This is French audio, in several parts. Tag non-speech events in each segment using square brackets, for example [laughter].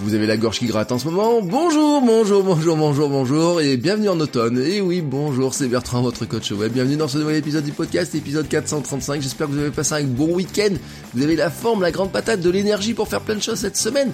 Vous avez la gorge qui gratte en ce moment Bonjour, bonjour, bonjour, bonjour, bonjour et bienvenue en automne. Et oui, bonjour, c'est Bertrand, votre coach web. Bienvenue dans ce nouvel épisode du podcast, épisode 435. J'espère que vous avez passé un bon week-end. Vous avez la forme, la grande patate, de l'énergie pour faire plein de choses cette semaine.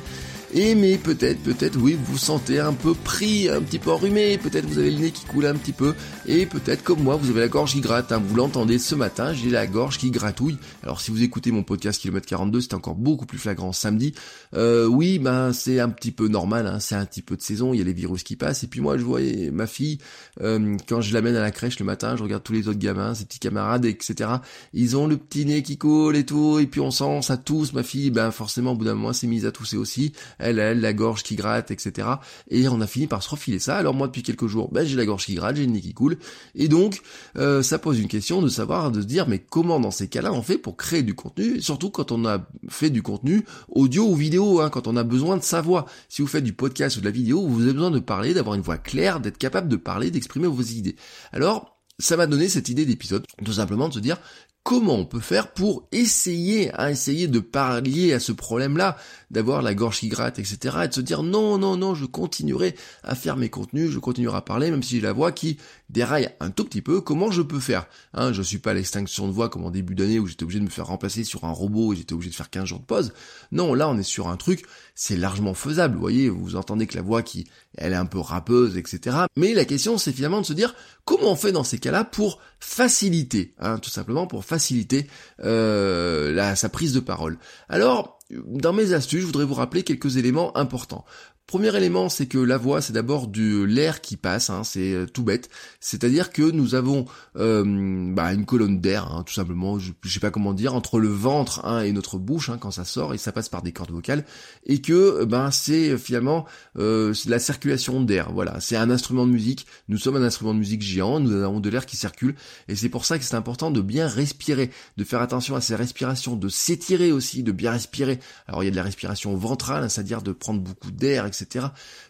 Et mais peut-être, peut-être, oui, vous vous sentez un peu pris, un petit peu enrhumé, peut-être vous avez le nez qui coule un petit peu, et peut-être comme moi, vous avez la gorge qui gratte, hein. vous l'entendez ce matin, j'ai la gorge qui gratouille. Alors si vous écoutez mon podcast Kilomètre 42, c'est encore beaucoup plus flagrant samedi. Euh, oui, ben c'est un petit peu normal, hein. c'est un petit peu de saison, il y a les virus qui passent, et puis moi je voyais ma fille, euh, quand je l'amène à la crèche le matin, je regarde tous les autres gamins, ses petits camarades, etc. Ils ont le petit nez qui coule et tout, et puis on sent ça tousse, ma fille, ben forcément au bout d'un moment s'est mise à tousser aussi elle, elle, la gorge qui gratte, etc. Et on a fini par se refiler ça. Alors moi, depuis quelques jours, ben, j'ai la gorge qui gratte, j'ai le nez qui coule. Et donc, euh, ça pose une question de savoir, de se dire, mais comment dans ces cas-là on fait pour créer du contenu, surtout quand on a fait du contenu audio ou vidéo, hein, quand on a besoin de sa voix. Si vous faites du podcast ou de la vidéo, vous avez besoin de parler, d'avoir une voix claire, d'être capable de parler, d'exprimer vos idées. Alors, ça m'a donné cette idée d'épisode, tout simplement de se dire comment on peut faire pour essayer, à hein, essayer de parler à ce problème-là, d'avoir la gorge qui gratte, etc. Et de se dire non, non, non, je continuerai à faire mes contenus, je continuerai à parler, même si j'ai la voix qui déraille un tout petit peu. Comment je peux faire hein, Je suis pas à l'extinction de voix comme en début d'année où j'étais obligé de me faire remplacer sur un robot et j'étais obligé de faire 15 jours de pause. Non, là on est sur un truc, c'est largement faisable. Vous voyez, vous entendez que la voix qui, elle est un peu rappeuse, etc. Mais la question c'est finalement de se dire comment on fait dans ces cas-là pour faciliter, hein, tout simplement pour faciliter euh, sa prise de parole? Alors, dans mes astuces, je voudrais vous rappeler quelques éléments importants. Premier élément, c'est que la voix, c'est d'abord de l'air qui passe, hein, c'est euh, tout bête. C'est-à-dire que nous avons euh, bah, une colonne d'air, hein, tout simplement, je, sais pas comment dire, entre le ventre hein, et notre bouche quand ça sort, et ça passe par des cordes vocales, et que ben c'est finalement euh, la circulation d'air. Voilà, c'est un instrument de musique. Nous sommes un instrument de musique géant, nous avons de l'air qui circule, et c'est pour ça que c'est important de bien respirer, de faire attention à ses respirations, de s'étirer aussi, de bien respirer. Alors il y a de la respiration ventrale, c'est-à-dire de prendre beaucoup d'air, etc.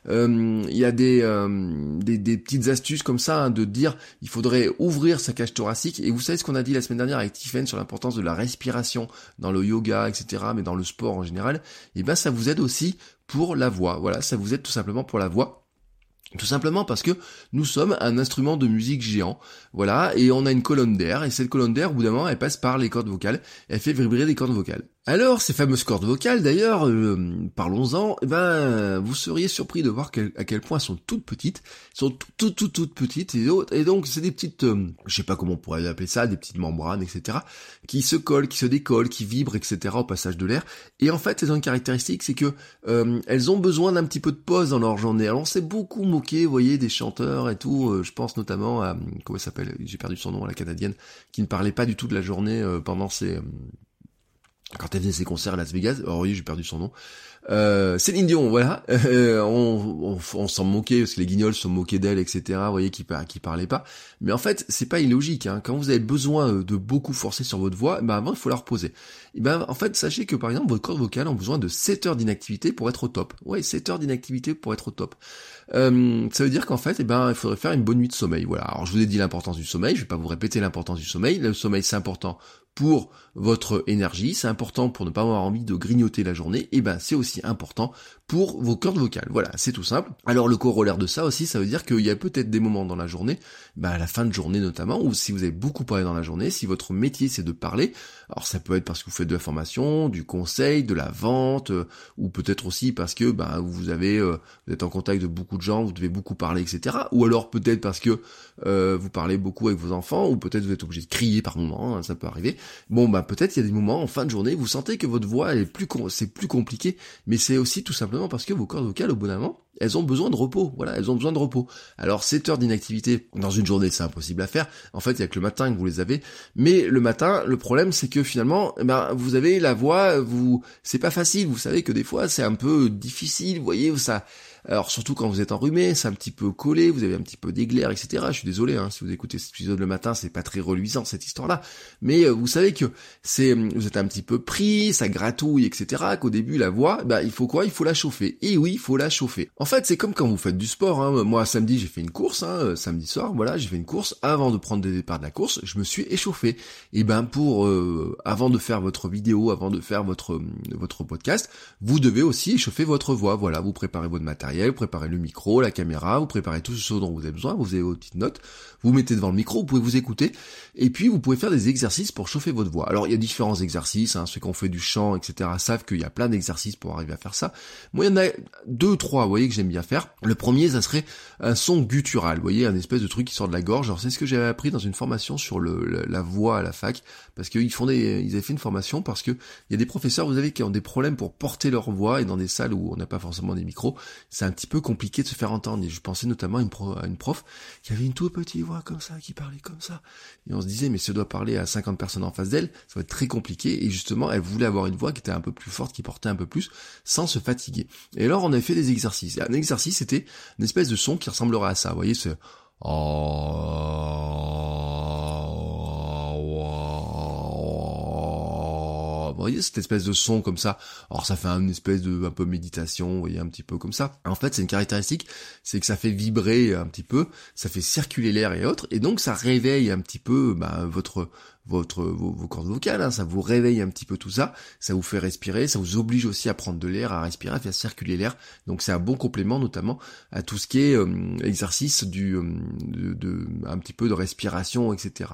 Euh, il y a euh, des, petites astuces comme ça hein, de dire il faudrait ouvrir sa cage thoracique. Et vous savez ce qu'on a dit la semaine dernière avec Tiffen sur l'importance de la respiration dans le yoga, etc. Mais dans le sport en général. Et eh ben ça vous aide aussi pour la voix. Voilà, ça vous aide tout simplement pour la voix. Tout simplement parce que nous sommes un instrument de musique géant, voilà, et on a une colonne d'air, et cette colonne d'air, au bout d'un moment, elle passe par les cordes vocales, elle fait vibrer des cordes vocales. Alors, ces fameuses cordes vocales, d'ailleurs, euh, parlons-en, eh ben, vous seriez surpris de voir à quel point elles sont toutes petites, sont toutes, toutes, toutes, petites, et, donc c'est des petites, euh, je sais pas comment on pourrait appeler ça, des petites membranes, etc., qui se collent, qui se décollent, qui vibrent, etc., au passage de l'air. Et en fait, elles ont une caractéristique, c'est que euh, elles ont besoin d'un petit peu de pause dans leur journée. Alors, on s'est beaucoup moqué, vous voyez, des chanteurs et tout. je pense notamment à comment elle s'appelle, j'ai perdu son nom, la canadienne, qui ne parlait pas du tout de la journée pendant ses quand elle faisait ses concerts à Las Vegas, oh oui, j'ai perdu son nom. Euh, Céline Dion, voilà, [laughs] euh, on, on, s'en moquait parce que les guignols se moquaient d'elle, etc. Vous voyez, qui, qui parlait pas. Mais en fait, c'est pas illogique. Hein. Quand vous avez besoin euh, de beaucoup forcer sur votre voix, ben avant, il faut la reposer. Et ben en fait, sachez que par exemple, votre cordes vocales ont besoin de 7 heures d'inactivité pour être au top. Ouais, 7 heures d'inactivité pour être au top. Euh, ça veut dire qu'en fait, eh ben, il faudrait faire une bonne nuit de sommeil. Voilà. Alors, je vous ai dit l'importance du sommeil. Je vais pas vous répéter l'importance du sommeil. Le sommeil, c'est important pour votre énergie, c'est important pour ne pas avoir envie de grignoter la journée, et ben c'est aussi important pour vos cordes vocales. Voilà, c'est tout simple. Alors le corollaire de ça aussi, ça veut dire qu'il y a peut-être des moments dans la journée, ben à la fin de journée notamment, ou si vous avez beaucoup parlé dans la journée, si votre métier c'est de parler, alors ça peut être parce que vous faites de la formation, du conseil, de la vente, euh, ou peut-être aussi parce que ben vous avez euh, vous êtes en contact de beaucoup de vous devez beaucoup parler, etc. Ou alors peut-être parce que euh, vous parlez beaucoup avec vos enfants, ou peut-être vous êtes obligé de crier par moment, hein, ça peut arriver. Bon ben peut-être il y a des moments en fin de journée, vous sentez que votre voix est plus c'est plus compliqué, mais c'est aussi tout simplement parce que vos cordes vocales au bout d'un moment elles ont besoin de repos. Voilà, elles ont besoin de repos. Alors 7 heures d'inactivité dans une journée, c'est impossible à faire. En fait, il y a que le matin que vous les avez. Mais le matin, le problème, c'est que finalement, eh ben, vous avez la voix, vous, c'est pas facile. Vous savez que des fois, c'est un peu difficile. Vous voyez, ça, alors surtout quand vous êtes enrhumé, c'est un petit peu collé, vous avez un petit peu d'éclair, etc. Je suis désolé, hein, si vous écoutez cet épisode le matin, c'est pas très reluisant cette histoire-là. Mais euh, vous savez que c'est, vous êtes un petit peu pris, ça gratouille, etc. Qu'au début la voix, bah il faut quoi? Il faut la chauffer. Et oui, il faut la chauffer. En fait, c'est comme quand vous faites du sport. Hein. Moi, samedi, j'ai fait une course. Hein, euh, samedi soir, voilà, j'ai fait une course. Avant de prendre des départs de la course, je me suis échauffé. Et ben pour euh, avant de faire votre vidéo, avant de faire votre votre podcast, vous devez aussi échauffer votre voix. Voilà, vous préparez votre matériel, vous préparez le micro, la caméra, vous préparez tout ce dont vous avez besoin, vous avez vos petites notes, vous mettez devant le micro, vous pouvez vous écouter, et puis vous pouvez faire des exercices pour chauffer votre voix. Alors il y a différents exercices, hein, ceux qui ont fait du chant, etc. savent qu'il y a plein d'exercices pour arriver à faire ça. Moi il y en a deux, trois, vous voyez, que j'aime bien faire. Le premier, ça serait un son guttural, vous voyez, un espèce de truc qui sort de la gorge. Alors c'est ce que j'avais appris dans une formation sur le, la voix à la fac, parce qu'ils font des, ils avaient fait une formation parce que il y a des professeurs, vous savez, qui ont des problèmes pour porter leur voix, et dans des salles où on n'a pas forcément des micros, c'est un petit peu compliqué de se faire entendre. Et je pensais notamment à une, prof qui avait une toute petite voix comme ça, qui parlait comme ça. Et on se disait, mais si doit parler à 50 personnes en face d'elle, ça va être très compliqué. Et justement, elle voulait avoir une voix qui était un peu plus forte, qui portait un peu plus, sans se fatiguer. Et alors, on a fait des exercices. Et un exercice, c'était une espèce de son qui ressemblerait à ça. Vous voyez, ce... vous voyez cette espèce de son comme ça. Alors ça fait une espèce de un peu méditation, vous voyez un petit peu comme ça. En fait, c'est une caractéristique, c'est que ça fait vibrer un petit peu, ça fait circuler l'air et autres, et donc ça réveille un petit peu bah, votre votre vos, cordes vocales, hein, ça vous réveille un petit peu tout ça, ça vous fait respirer, ça vous oblige aussi à prendre de l'air, à respirer, à faire circuler l'air. Donc c'est un bon complément notamment à tout ce qui est euh, exercice du euh, de, un petit peu de respiration, etc.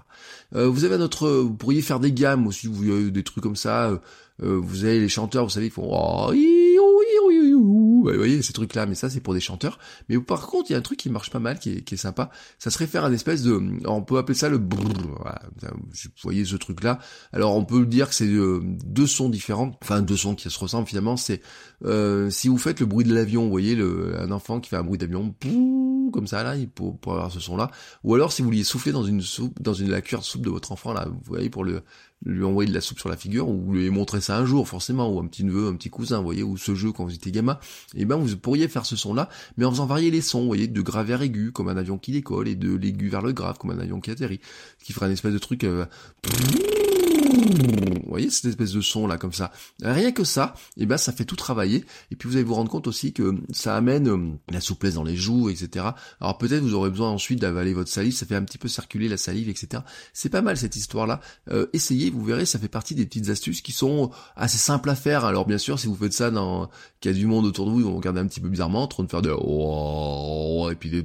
Euh, vous avez notre, vous pourriez faire des gammes aussi, vous avez des trucs comme ça. vous avez les chanteurs, vous savez, ils font oh, vous voyez ces trucs là mais ça c'est pour des chanteurs. Mais par contre il y a un truc qui marche pas mal qui est, sympa. Ça serait faire un espèce de on peut appeler ça le voilà, vous voyez ce truc là alors on peut dire que c'est euh, deux sons différents. Enfin deux sons qui se ressemblent finalement. C'est euh, si vous faites le bruit de l'avion vous voyez un enfant qui fait un bruit d'avion comme ça là pour, pour avoir ce son là ou alors si vous vouliez souffler dans une soupe dans une la cuillère de soupe de votre enfant là vous voyez pour le lui envoyer de la soupe sur la figure, ou lui montrer ça un jour, forcément, ou un petit neveu, un petit cousin, vous voyez, ou ce jeu quand vous étiez gamin, et eh ben vous pourriez faire ce son-là, mais en faisant varier les sons, vous voyez, de grave vers aigu, comme un avion qui décolle, et de l'aigu vers le grave, comme un avion qui atterrit, qui ferait un espèce de truc... Euh, vous voyez cette espèce de son là comme ça. Rien que ça, et eh ben ça fait tout travailler. Et puis vous allez vous rendre compte aussi que ça amène euh, la souplesse dans les joues, etc. Alors peut-être vous aurez besoin ensuite d'avaler votre salive, ça fait un petit peu circuler la salive, etc. C'est pas mal cette histoire là. Euh, essayez, vous verrez, ça fait partie des petites astuces qui sont assez simples à faire. Alors bien sûr, si vous faites ça dans qu'il y a du monde autour de vous, ils vont regarder un petit peu bizarrement, en train de faire de oh, et puis des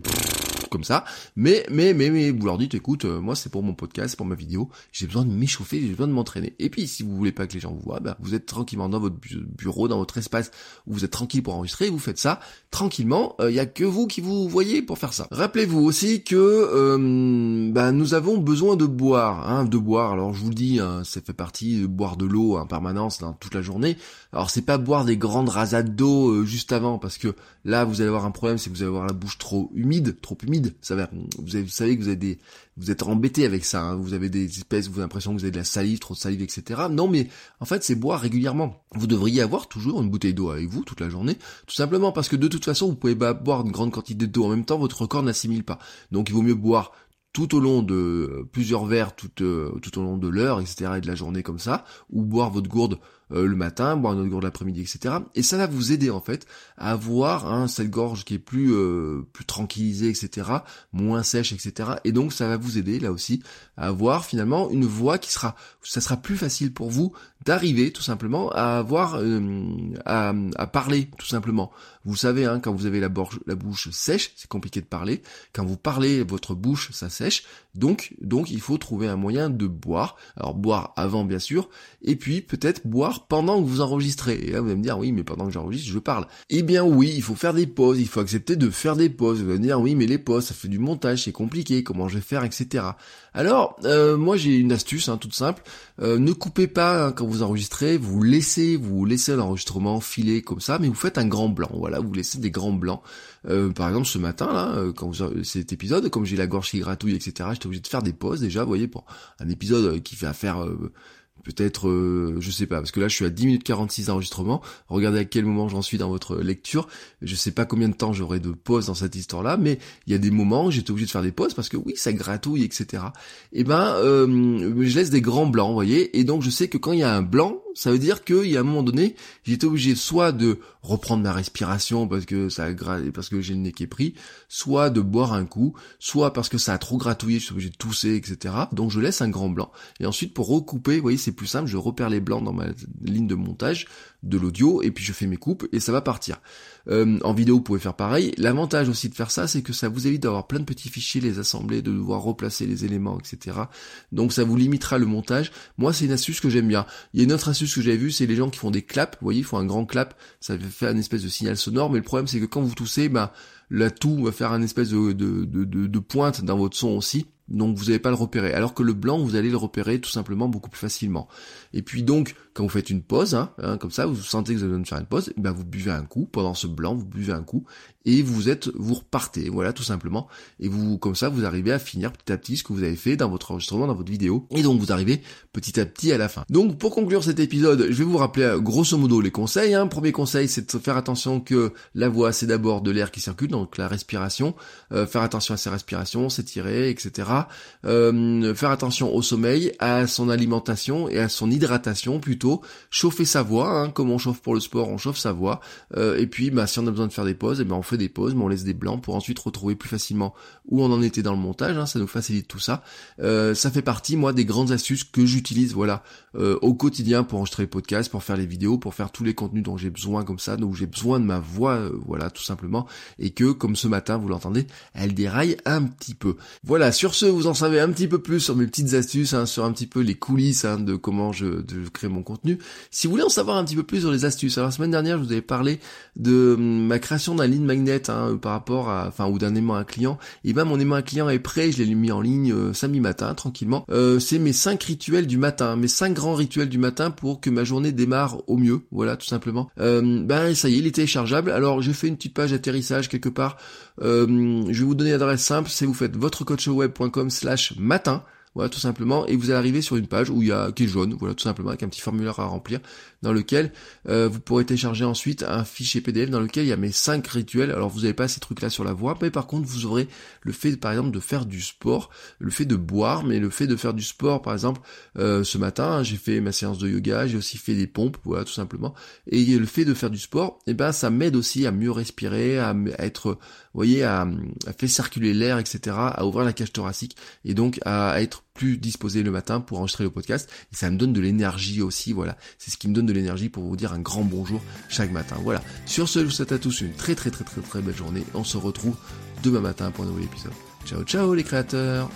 comme ça. Mais, mais, mais, mais, vous leur dites, écoute, euh, moi c'est pour mon podcast, c'est pour ma vidéo, j'ai besoin de m'échauffer, j'ai besoin de m'entraîner. Et puis, si vous voulez pas que les gens vous voient, bah, vous êtes tranquillement dans votre bureau, dans votre espace, où vous êtes tranquille pour enregistrer, vous faites ça tranquillement. Il euh, y a que vous qui vous voyez pour faire ça. Rappelez-vous aussi que euh, bah, nous avons besoin de boire, hein, de boire. Alors je vous le dis, hein, ça fait partie de boire de l'eau en permanence dans toute la journée. Alors c'est pas boire des grandes rasades d'eau juste avant, parce que là vous allez avoir un problème, c'est que vous allez avoir la bouche trop humide, trop humide ça va, vous, savez que vous avez vous êtes embêté avec ça. Hein. vous avez des espèces, vous avez l'impression que vous avez de la salive, trop de salive, etc. Non, mais en fait, c'est boire régulièrement. Vous devriez avoir toujours une bouteille d'eau avec vous toute la journée, tout simplement parce que de toute façon, vous pouvez pas boire une grande quantité d'eau en même temps, votre corps n'assimile pas. Donc, il vaut mieux boire tout au long de plusieurs verres, tout, euh, tout au long de l'heure, etc. et de la journée comme ça, ou boire votre gourde euh, le matin, boire une autre gorge l'après-midi, etc. Et ça va vous aider en fait à avoir hein, cette gorge qui est plus euh, plus tranquillisée, etc., moins sèche, etc. Et donc ça va vous aider là aussi à avoir finalement une voix qui sera, ça sera plus facile pour vous d'arriver tout simplement à avoir euh, à, parler tout simplement. Vous savez, hein, quand vous avez la, la bouche sèche, c'est compliqué de parler. Quand vous parlez, votre bouche ça sèche. Donc donc il faut trouver un moyen de boire. Alors boire avant bien sûr, et puis peut-être boire pendant que vous enregistrez. Et là, vous allez me dire, oui, mais pendant que j'enregistre, je parle. Eh bien oui, il faut faire des pauses, il faut accepter de faire des pauses. Vous allez me dire, oui, mais les pauses, ça fait du montage, c'est compliqué, comment je vais faire, etc. Alors, euh, moi j'ai une astuce, hein, toute simple. Euh, ne coupez pas hein, quand vous enregistrez, vous laissez, vous laissez l'enregistrement filer comme ça, mais vous faites un grand blanc. Voilà, vous laissez des grands blancs. Euh, par exemple, ce matin là, quand vous cet épisode, comme j'ai la gorge qui gratouille, etc. J'étais obligé de faire des pauses déjà, vous voyez, pour un épisode qui fait affaire peut-être, euh, je sais pas, parce que là je suis à 10 minutes 46 d'enregistrement, regardez à quel moment j'en suis dans votre lecture, je sais pas combien de temps j'aurai de pause dans cette histoire-là, mais il y a des moments où j'étais obligé de faire des pauses parce que oui, ça gratouille, etc. Et eh ben, euh, je laisse des grands blancs, vous voyez, et donc je sais que quand il y a un blanc, ça veut dire qu'il y a un moment donné, j'étais obligé soit de reprendre ma respiration parce que ça parce que j'ai le nez qui est pris, soit de boire un coup, soit parce que ça a trop gratouillé, je suis obligé de tousser, etc. Donc je laisse un grand blanc. Et ensuite pour recouper, vous voyez, c'est plus simple, je repère les blancs dans ma ligne de montage de l'audio et puis je fais mes coupes et ça va partir. Euh, en vidéo, vous pouvez faire pareil. L'avantage aussi de faire ça, c'est que ça vous évite d'avoir plein de petits fichiers, les assembler, de devoir replacer les éléments, etc. Donc ça vous limitera le montage. Moi, c'est une astuce que j'aime bien. Il y a une autre astuce que j'avais vue, c'est les gens qui font des claps. Vous voyez, ils font un grand clap. Ça fait un espèce de signal sonore, mais le problème, c'est que quand vous toussez, bah, la toux va faire un espèce de, pointe dans votre son aussi donc vous n'allez pas le repérer. Alors que le blanc, vous allez le repérer tout simplement beaucoup plus facilement. Et puis donc, quand vous faites une pause, hein, hein, comme ça, vous sentez que vous de faire une pause, ben vous buvez un coup, pendant ce blanc, vous buvez un coup, et vous êtes, vous repartez, voilà, tout simplement. Et vous, comme ça, vous arrivez à finir petit à petit ce que vous avez fait dans votre enregistrement, dans votre vidéo. Et donc vous arrivez petit à petit à la fin. Donc pour conclure cet épisode, je vais vous rappeler euh, grosso modo les conseils. Hein. Premier conseil, c'est de faire attention que la voix, c'est d'abord de l'air qui circule, donc la respiration. Euh, faire attention à ses respirations, s'étirer, etc. Euh, faire attention au sommeil, à son alimentation et à son hydratation plutôt. Chauffer sa voix, hein, comme on chauffe pour le sport, on chauffe sa voix. Euh, et puis, bah, si on a besoin de faire des pauses, et eh ben on fait des pauses, mais on laisse des blancs pour ensuite retrouver plus facilement où on en était dans le montage. Hein, ça nous facilite tout ça. Euh, ça fait partie, moi, des grandes astuces que j'utilise, voilà, au quotidien pour enregistrer les podcasts, pour faire les vidéos, pour faire tous les contenus dont j'ai besoin comme ça, donc j'ai besoin de ma voix, voilà, tout simplement, et que, comme ce matin, vous l'entendez, elle déraille un petit peu. Voilà, sur ce, vous en savez un petit peu plus sur mes petites astuces, hein, sur un petit peu les coulisses hein, de comment je, crée mon contenu. Si vous voulez en savoir un petit peu plus sur les astuces, alors la semaine dernière, je vous avais parlé de hum, ma création d'un lead magnet hein, par rapport à, enfin, ou d'un aimant à client. Et ben mon aimant à client est prêt, je l'ai mis en ligne euh, samedi matin, tranquillement. Euh, c'est mes cinq rituels du matin, mes cinq grands rituels du matin pour que ma journée démarre au mieux, voilà, tout simplement. Euh, ben ça y est, il est téléchargeable. Alors j'ai fait une petite page atterrissage quelque part. je vais vous donner l'adresse simple, c'est vous faites votrecoachweb.com slash matin. Voilà, tout simplement. Et vous allez arriver sur une page où il y a qui est jaune, voilà, tout simplement, avec un petit formulaire à remplir, dans lequel euh, vous pourrez télécharger ensuite un fichier PDF dans lequel il y a mes cinq rituels. Alors vous n'avez pas ces trucs-là sur la voie, mais par contre vous aurez le fait, par exemple, de faire du sport, le fait de boire, mais le fait de faire du sport, par exemple, euh, ce matin, hein, j'ai fait ma séance de yoga, j'ai aussi fait des pompes, voilà, tout simplement. Et le fait de faire du sport, eh ben ça m'aide aussi à mieux respirer, à, être, vous voyez, à faire circuler l'air, etc., à ouvrir la cage thoracique et donc à être plus disposé le matin pour enregistrer le podcast. Et ça me donne de l'énergie aussi voilà. C'est ce qui me donne de l'énergie pour vous dire un grand bonjour chaque matin. Voilà. Sur ce je vous souhaite à tous une très très très très très belle journée. On se retrouve demain matin pour un nouvel épisode. Ciao ciao les créateurs